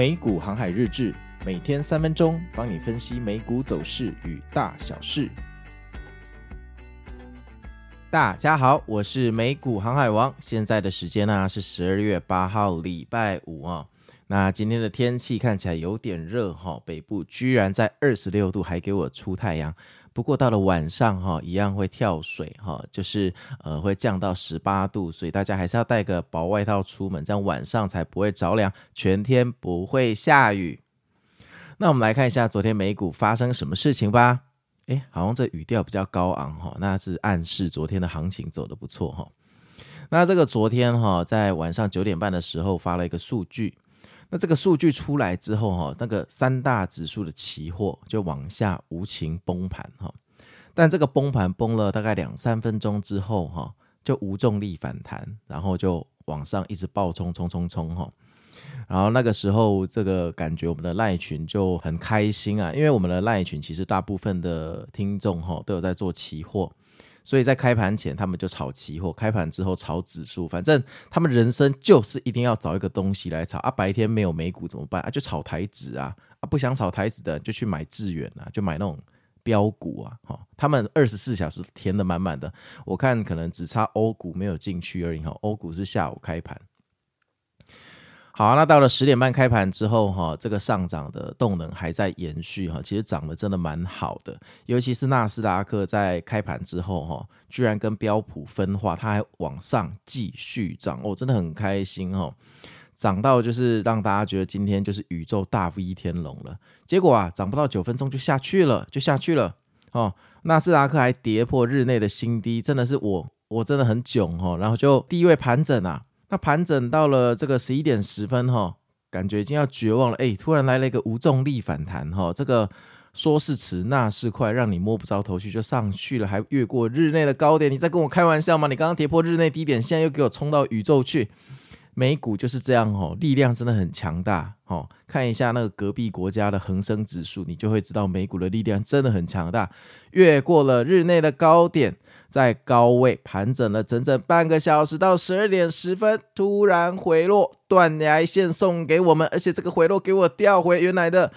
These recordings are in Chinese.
美股航海日志，每天三分钟，帮你分析美股走势与大小事。大家好，我是美股航海王。现在的时间呢是十二月八号，礼拜五啊。那今天的天气看起来有点热哈，北部居然在二十六度，还给我出太阳。不过到了晚上哈，一样会跳水哈，就是呃会降到十八度，所以大家还是要带个薄外套出门，这样晚上才不会着凉，全天不会下雨。那我们来看一下昨天美股发生什么事情吧。诶，好像这语调比较高昂哈，那是暗示昨天的行情走得不错哈。那这个昨天哈，在晚上九点半的时候发了一个数据。那这个数据出来之后，哈，那个三大指数的期货就往下无情崩盘，哈。但这个崩盘崩了大概两三分钟之后，哈，就无重力反弹，然后就往上一直暴冲冲冲冲，哈。然后那个时候，这个感觉我们的赖群就很开心啊，因为我们的赖群其实大部分的听众，哈，都有在做期货。所以在开盘前，他们就炒期货；开盘之后炒指数。反正他们人生就是一定要找一个东西来炒啊。白天没有美股怎么办啊？就炒台指啊！啊，不想炒台指的就去买致远啊，就买那种标股啊。哈，他们二十四小时填的满满的。我看可能只差欧股没有进去而已。哈，欧股是下午开盘。好，那到了十点半开盘之后，哈，这个上涨的动能还在延续，哈，其实涨得真的蛮好的，尤其是纳斯达克在开盘之后，哈，居然跟标普分化，它还往上继续涨，哦，真的很开心，哈，涨到就是让大家觉得今天就是宇宙大 V 天龙了，结果啊，涨不到九分钟就下去了，就下去了，哦，纳斯达克还跌破日内的新低，真的是我我真的很囧，哈，然后就低位盘整啊。那盘整到了这个十一点十分哈，感觉已经要绝望了。哎，突然来了一个无重力反弹哈，这个说是迟那是快，让你摸不着头绪就上去了，还越过日内的高点。你在跟我开玩笑吗？你刚刚跌破日内低点，现在又给我冲到宇宙去。美股就是这样哦，力量真的很强大哦。看一下那个隔壁国家的恒生指数，你就会知道美股的力量真的很强大，越过了日内的高点。在高位盘整了整整半个小时，到十二点十分突然回落，断崖线送给我们，而且这个回落给我调回原来的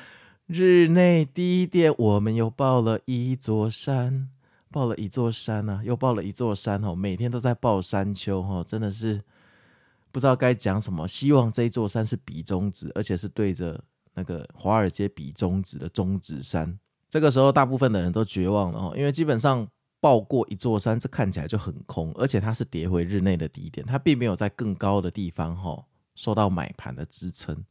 日内低点，我们又抱了一座山，抱了一座山啊，又抱了一座山哦，每天都在抱山丘哦，真的是不知道该讲什么。希望这一座山是比中指，而且是对着那个华尔街比中指的中指山。这个时候，大部分的人都绝望了哦，因为基本上。抱过一座山，这看起来就很空，而且它是跌回日内的低点，它并没有在更高的地方哈受到买盘的支撑。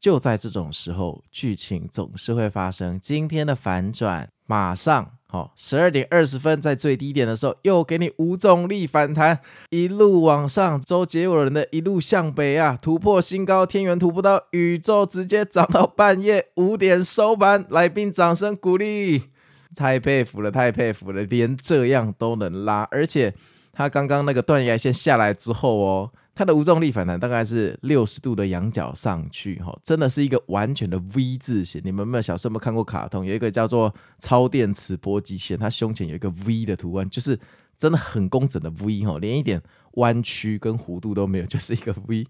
就在这种时候，剧情总是会发生。今天的反转马上，好，十二点二十分在最低点的时候又给你无重力反弹，一路往上，周杰伦的一路向北啊，突破新高，天元突破到宇宙，直接涨到半夜五点收盘，来宾掌声鼓励。太佩服了，太佩服了，连这样都能拉，而且他刚刚那个断崖线下来之后哦，他的无重力反弹大概是六十度的仰角上去，哈，真的是一个完全的 V 字形。你们有没有小时候有没有看过卡通？有一个叫做超电磁波机器人，它胸前有一个 V 的图案，就是真的很工整的 V 哈，连一点弯曲跟弧度都没有，就是一个 V。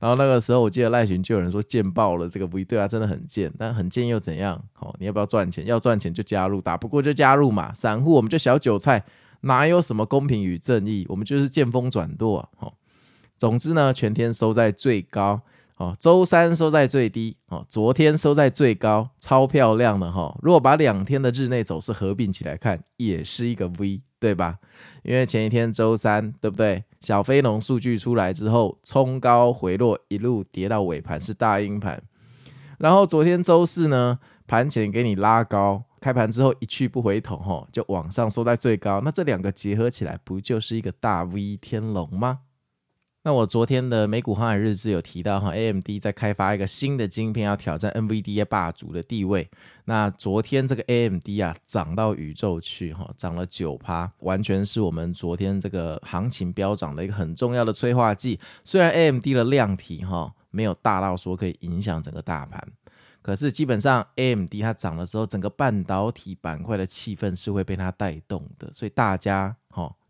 然后那个时候，我记得赖群就有人说贱爆了这个 V，对啊，真的很贱，但很贱又怎样？哦，你要不要赚钱？要赚钱就加入，打不过就加入嘛。散户我们就小韭菜，哪有什么公平与正义？我们就是见风转舵啊。好，总之呢，全天收在最高，哦，周三收在最低，哦，昨天收在最高，超漂亮的哈。如果把两天的日内走势合并起来看，也是一个 V。对吧？因为前一天周三，对不对？小飞龙数据出来之后，冲高回落，一路跌到尾盘是大阴盘。然后昨天周四呢，盘前给你拉高，开盘之后一去不回头，吼，就往上收在最高。那这两个结合起来，不就是一个大 V 天龙吗？那我昨天的美股航海日志有提到哈，AMD 在开发一个新的晶片，要挑战 NVDA 霸主的地位。那昨天这个 AMD 啊，涨到宇宙去哈，涨了九趴，完全是我们昨天这个行情飙涨的一个很重要的催化剂。虽然 AMD 的量体哈没有大到说可以影响整个大盘，可是基本上 AMD 它涨的时候，整个半导体板块的气氛是会被它带动的，所以大家。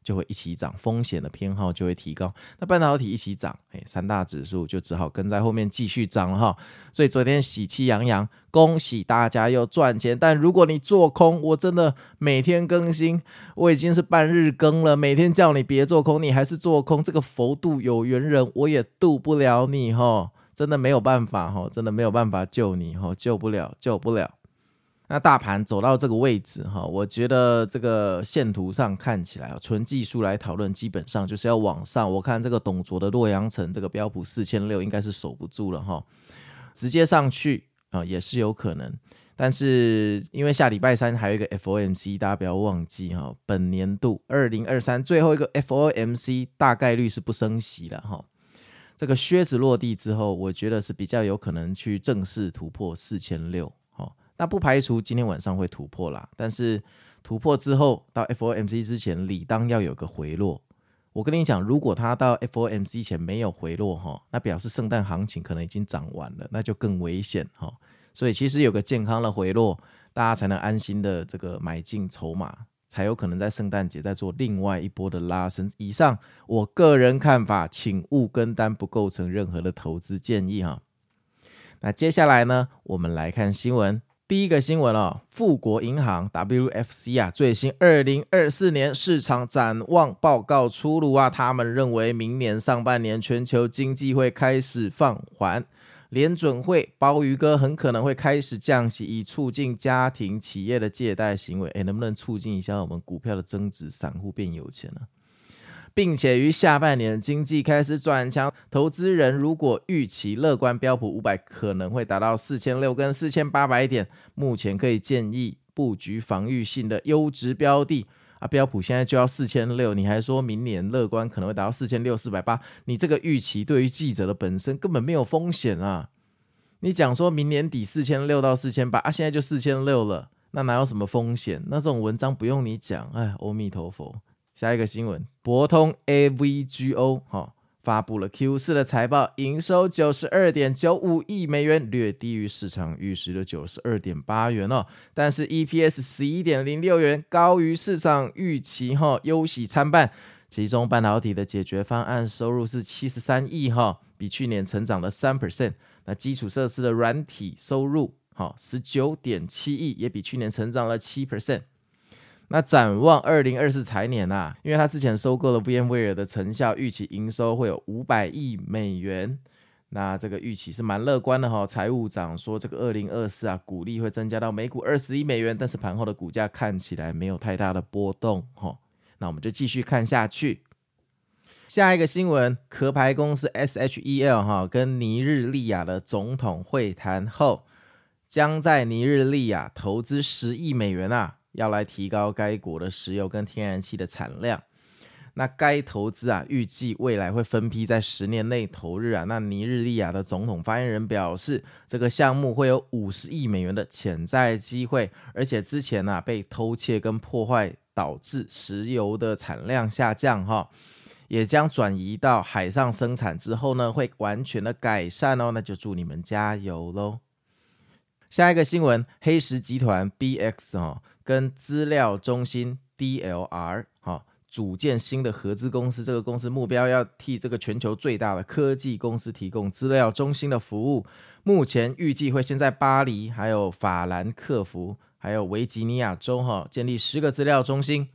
就会一起涨，风险的偏好就会提高。那半导体一起涨，哎，三大指数就只好跟在后面继续涨了哈。所以昨天喜气洋洋，恭喜大家又赚钱。但如果你做空，我真的每天更新，我已经是半日更了，每天叫你别做空，你还是做空，这个佛度有缘人，我也渡不了你哈，真的没有办法哈，真的没有办法救你哈，救不了，救不了。那大盘走到这个位置哈，我觉得这个线图上看起来，纯技术来讨论，基本上就是要往上。我看这个董卓的洛阳城，这个标普四千六应该是守不住了哈，直接上去啊也是有可能。但是因为下礼拜三还有一个 FOMC，大家不要忘记哈，本年度二零二三最后一个 FOMC 大概率是不升息了哈。这个靴子落地之后，我觉得是比较有可能去正式突破四千六。那不排除今天晚上会突破啦，但是突破之后到 FOMC 之前，理当要有个回落。我跟你讲，如果它到 FOMC 前没有回落哈，那表示圣诞行情可能已经涨完了，那就更危险哈。所以其实有个健康的回落，大家才能安心的这个买进筹码，才有可能在圣诞节再做另外一波的拉升。以上我个人看法，请勿跟单，不构成任何的投资建议哈。那接下来呢，我们来看新闻。第一个新闻哦，富国银行 WFC 啊，最新二零二四年市场展望报告出炉啊，他们认为明年上半年全球经济会开始放缓，联准会鲍鱼哥很可能会开始降息，以促进家庭企业的借贷行为。诶，能不能促进一下我们股票的增值，散户变有钱呢？并且于下半年经济开始转强，投资人如果预期乐观，标普五百可能会达到四千六跟四千八百点。目前可以建议布局防御性的优质标的啊，标普现在就要四千六，你还说明年乐观可能会达到四千六四百八，你这个预期对于记者的本身根本没有风险啊！你讲说明年底四千六到四千八啊，现在就四千六了，那哪有什么风险？那这种文章不用你讲，哎，阿弥陀佛。下一个新闻，博通 AVGO 哈、哦、发布了 Q 四的财报，营收九十二点九五亿美元，略低于市场预时的九十二点八元哦。但是 EPS 十一点零六元，高于市场预期哈，忧喜参半。其中半导体的解决方案收入是七十三亿哈，比去年成长了三 percent。那基础设施的软体收入哈十九点七亿，也比去年成长了七 percent。那展望二零二四财年啊，因为他之前收购了 VMware 的成效，预期营收会有五百亿美元。那这个预期是蛮乐观的哈、哦。财务长说，这个二零二四啊，股利会增加到每股二十亿美元，但是盘后的股价看起来没有太大的波动哈、哦。那我们就继续看下去。下一个新闻，壳牌公司 SHEL 哈、跟尼日利亚的总统会谈后，将在尼日利亚投资十亿美元啊。要来提高该国的石油跟天然气的产量，那该投资啊，预计未来会分批在十年内投入啊。那尼日利亚的总统发言人表示，这个项目会有五十亿美元的潜在机会，而且之前啊被偷窃跟破坏导致石油的产量下降哈，也将转移到海上生产之后呢，会完全的改善哦。那就祝你们加油喽！下一个新闻，黑石集团 BX 哈。跟资料中心 DLR 哈组建新的合资公司，这个公司目标要替这个全球最大的科技公司提供资料中心的服务。目前预计会先在巴黎、还有法兰克福、还有维吉尼亚州哈建立十个资料中心。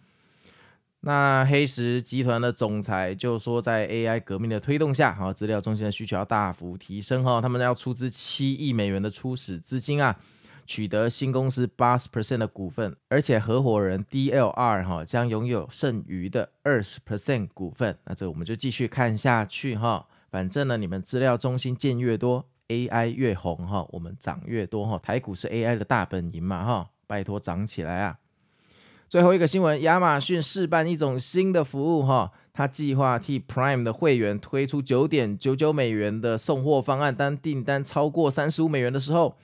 那黑石集团的总裁就说，在 AI 革命的推动下，哈资料中心的需求要大幅提升哈，他们要出资七亿美元的初始资金啊。取得新公司八十 percent 的股份，而且合伙人 DLR 哈将拥有剩余的二十 percent 股份。那这我们就继续看下去哈。反正呢，你们资料中心建越多，AI 越红哈，我们涨越多哈。台股是 AI 的大本营嘛哈，拜托涨起来啊！最后一个新闻，亚马逊试办一种新的服务哈，它计划替 Prime 的会员推出九点九九美元的送货方案，当订单超过三十五美元的时候。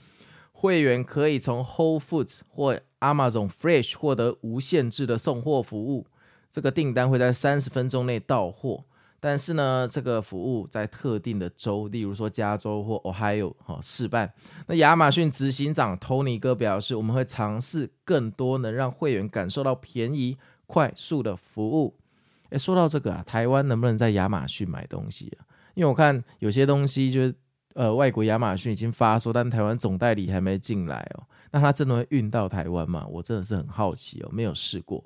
会员可以从 Whole Foods 或 Amazon Fresh 获得无限制的送货服务，这个订单会在三十分钟内到货。但是呢，这个服务在特定的州，例如说加州或 Ohio 哈试办。那亚马逊执行长 Tony 哥表示，我们会尝试更多能让会员感受到便宜、快速的服务。诶，说到这个啊，台湾能不能在亚马逊买东西啊？因为我看有些东西就是呃，外国亚马逊已经发售，但台湾总代理还没进来哦。那它真的会运到台湾吗？我真的是很好奇哦，没有试过。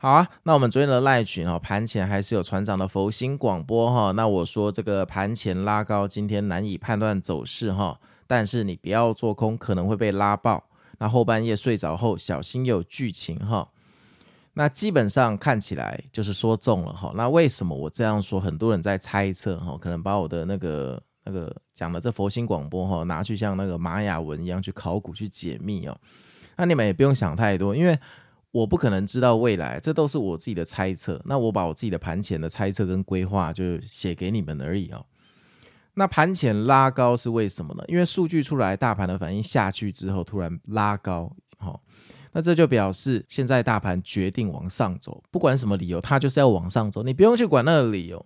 好啊，那我们昨天的赖群哦，盘前还是有船长的佛心广播哈。那我说这个盘前拉高，今天难以判断走势哈，但是你不要做空，可能会被拉爆。那后半夜睡着后，小心有剧情哈。那基本上看起来就是说中了哈。那为什么我这样说？很多人在猜测哈，可能把我的那个那个讲的这佛心广播哈，拿去像那个玛雅文一样去考古去解密哦。那你们也不用想太多，因为。我不可能知道未来，这都是我自己的猜测。那我把我自己的盘前的猜测跟规划就写给你们而已哦。那盘前拉高是为什么呢？因为数据出来，大盘的反应下去之后突然拉高，好，那这就表示现在大盘决定往上走，不管什么理由，它就是要往上走，你不用去管那个理由。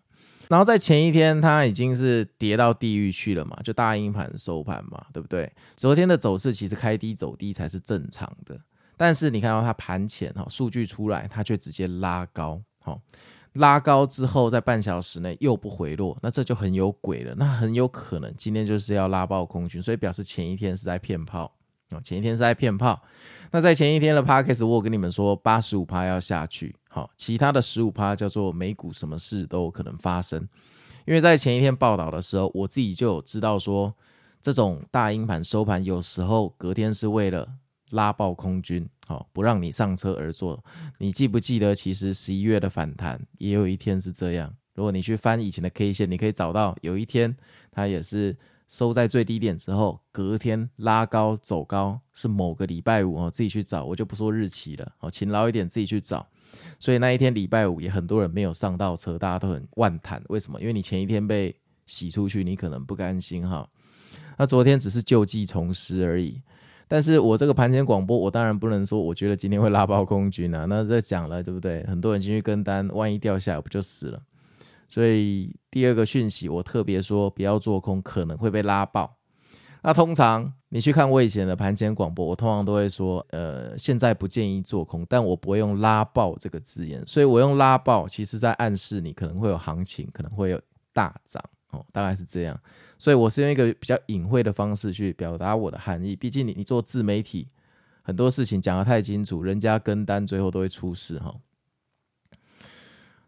然后在前一天，它已经是跌到地狱去了嘛，就大阴盘收盘嘛，对不对？昨天的走势其实开低走低才是正常的。但是你看到它盘前哈数据出来，它却直接拉高，好，拉高之后在半小时内又不回落，那这就很有鬼了。那很有可能今天就是要拉爆空军，所以表示前一天是在骗炮，前一天是在骗炮。那在前一天的 Podcast 我跟你们说八十五趴要下去，好，其他的十五趴叫做美股什么事都有可能发生。因为在前一天报道的时候，我自己就有知道说，这种大阴盘收盘有时候隔天是为了。拉爆空军，好，不让你上车而坐。你记不记得，其实十一月的反弹也有一天是这样。如果你去翻以前的 K 线，你可以找到有一天它也是收在最低点之后，隔天拉高走高，是某个礼拜五哦，自己去找，我就不说日期了，好，勤劳一点自己去找。所以那一天礼拜五也很多人没有上到车，大家都很万谈。为什么？因为你前一天被洗出去，你可能不甘心哈。那昨天只是旧计重施而已。但是我这个盘前广播，我当然不能说我觉得今天会拉爆空军啊，那这讲了对不对？很多人进去跟单，万一掉下来不就死了？所以第二个讯息，我特别说不要做空，可能会被拉爆。那通常你去看我以前的盘前广播，我通常都会说，呃，现在不建议做空，但我不会用拉爆这个字眼，所以我用拉爆，其实在暗示你可能会有行情，可能会有大涨哦，大概是这样。所以我是用一个比较隐晦的方式去表达我的含义。毕竟你你做自媒体，很多事情讲得太清楚，人家跟单最后都会出事哈。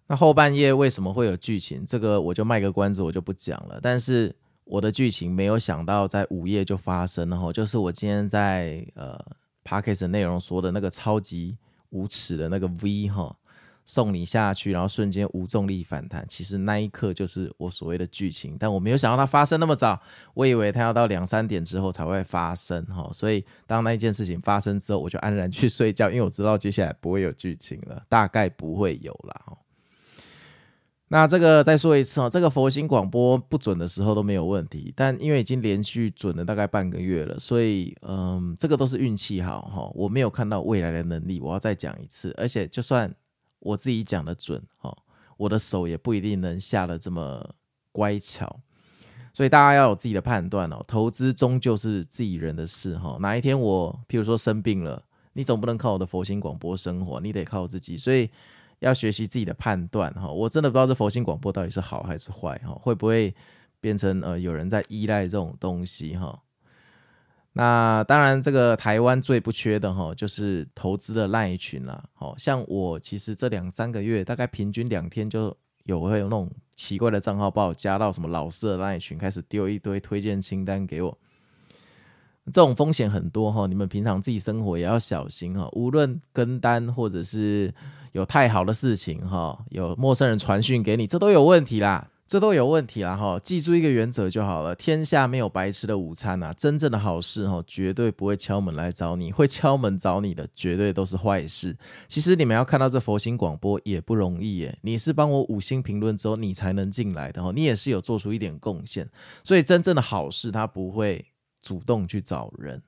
那后半夜为什么会有剧情？这个我就卖个关子，我就不讲了。但是我的剧情没有想到在午夜就发生了哈，就是我今天在呃 Podcast 内容说的那个超级无耻的那个 V 哈。送你下去，然后瞬间无重力反弹。其实那一刻就是我所谓的剧情，但我没有想到它发生那么早。我以为它要到两三点之后才会发生哈。所以当那一件事情发生之后，我就安然去睡觉，因为我知道接下来不会有剧情了，大概不会有了。那这个再说一次哦，这个佛心广播不准的时候都没有问题，但因为已经连续准了大概半个月了，所以嗯，这个都是运气好哈。我没有看到未来的能力，我要再讲一次，而且就算。我自己讲的准哈，我的手也不一定能下得这么乖巧，所以大家要有自己的判断哦。投资终究是自己人的事哈，哪一天我譬如说生病了，你总不能靠我的佛心广播生活，你得靠自己，所以要学习自己的判断哈。我真的不知道这佛心广播到底是好还是坏哈，会不会变成呃有人在依赖这种东西哈？那当然，这个台湾最不缺的哈，就是投资的赖群啦。好像我其实这两三个月，大概平均两天就有会有那种奇怪的账号把我加到什么老师的赖群，开始丢一堆推荐清单给我。这种风险很多哈，你们平常自己生活也要小心哈。无论跟单或者是有太好的事情哈，有陌生人传讯给你，这都有问题啦。这都有问题了哈，记住一个原则就好了，天下没有白吃的午餐呐。真正的好事哈，绝对不会敲门来找你，会敲门找你的绝对都是坏事。其实你们要看到这佛心广播也不容易耶，你是帮我五星评论之后你才能进来的哈，你也是有做出一点贡献，所以真正的好事他不会主动去找人。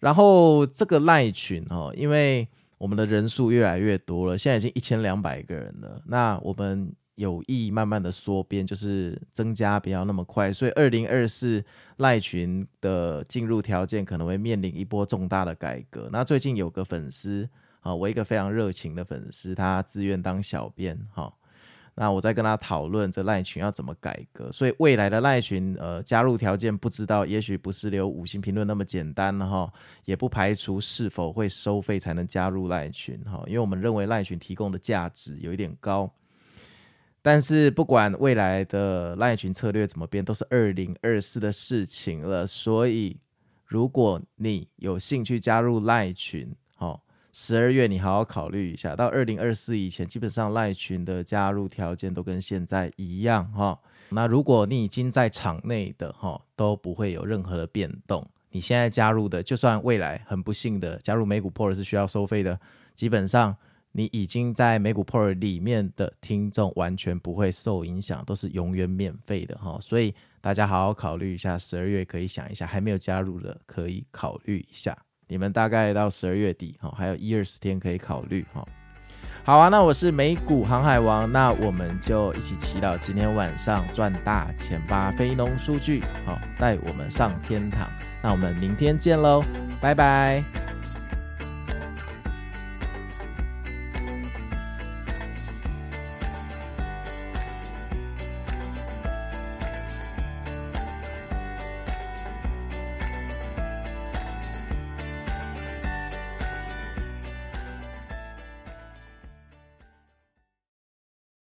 然后这个赖群哈，因为我们的人数越来越多了，现在已经一千两百个人了，那我们。有意慢慢的缩编，就是增加不要那么快，所以二零二四赖群的进入条件可能会面临一波重大的改革。那最近有个粉丝啊，我一个非常热情的粉丝，他自愿当小编哈。那我在跟他讨论这赖群要怎么改革，所以未来的赖群呃加入条件不知道，也许不是留五星评论那么简单哈，也不排除是否会收费才能加入赖群哈，因为我们认为赖群提供的价值有一点高。但是不管未来的赖群策略怎么变，都是二零二四的事情了。所以，如果你有兴趣加入赖群，好，十二月你好好考虑一下。到二零二四以前，基本上赖群的加入条件都跟现在一样哈。那如果你已经在场内的哈，都不会有任何的变动。你现在加入的，就算未来很不幸的加入美股 Port 是需要收费的，基本上。你已经在美股 p o r 里面的听众完全不会受影响，都是永远免费的哈，所以大家好好考虑一下，十二月可以想一下，还没有加入的可以考虑一下，你们大概到十二月底哈，还有一二十天可以考虑哈。好啊，那我是美股航海王，那我们就一起祈祷今天晚上赚大钱吧，非农数据好带我们上天堂，那我们明天见喽，拜拜。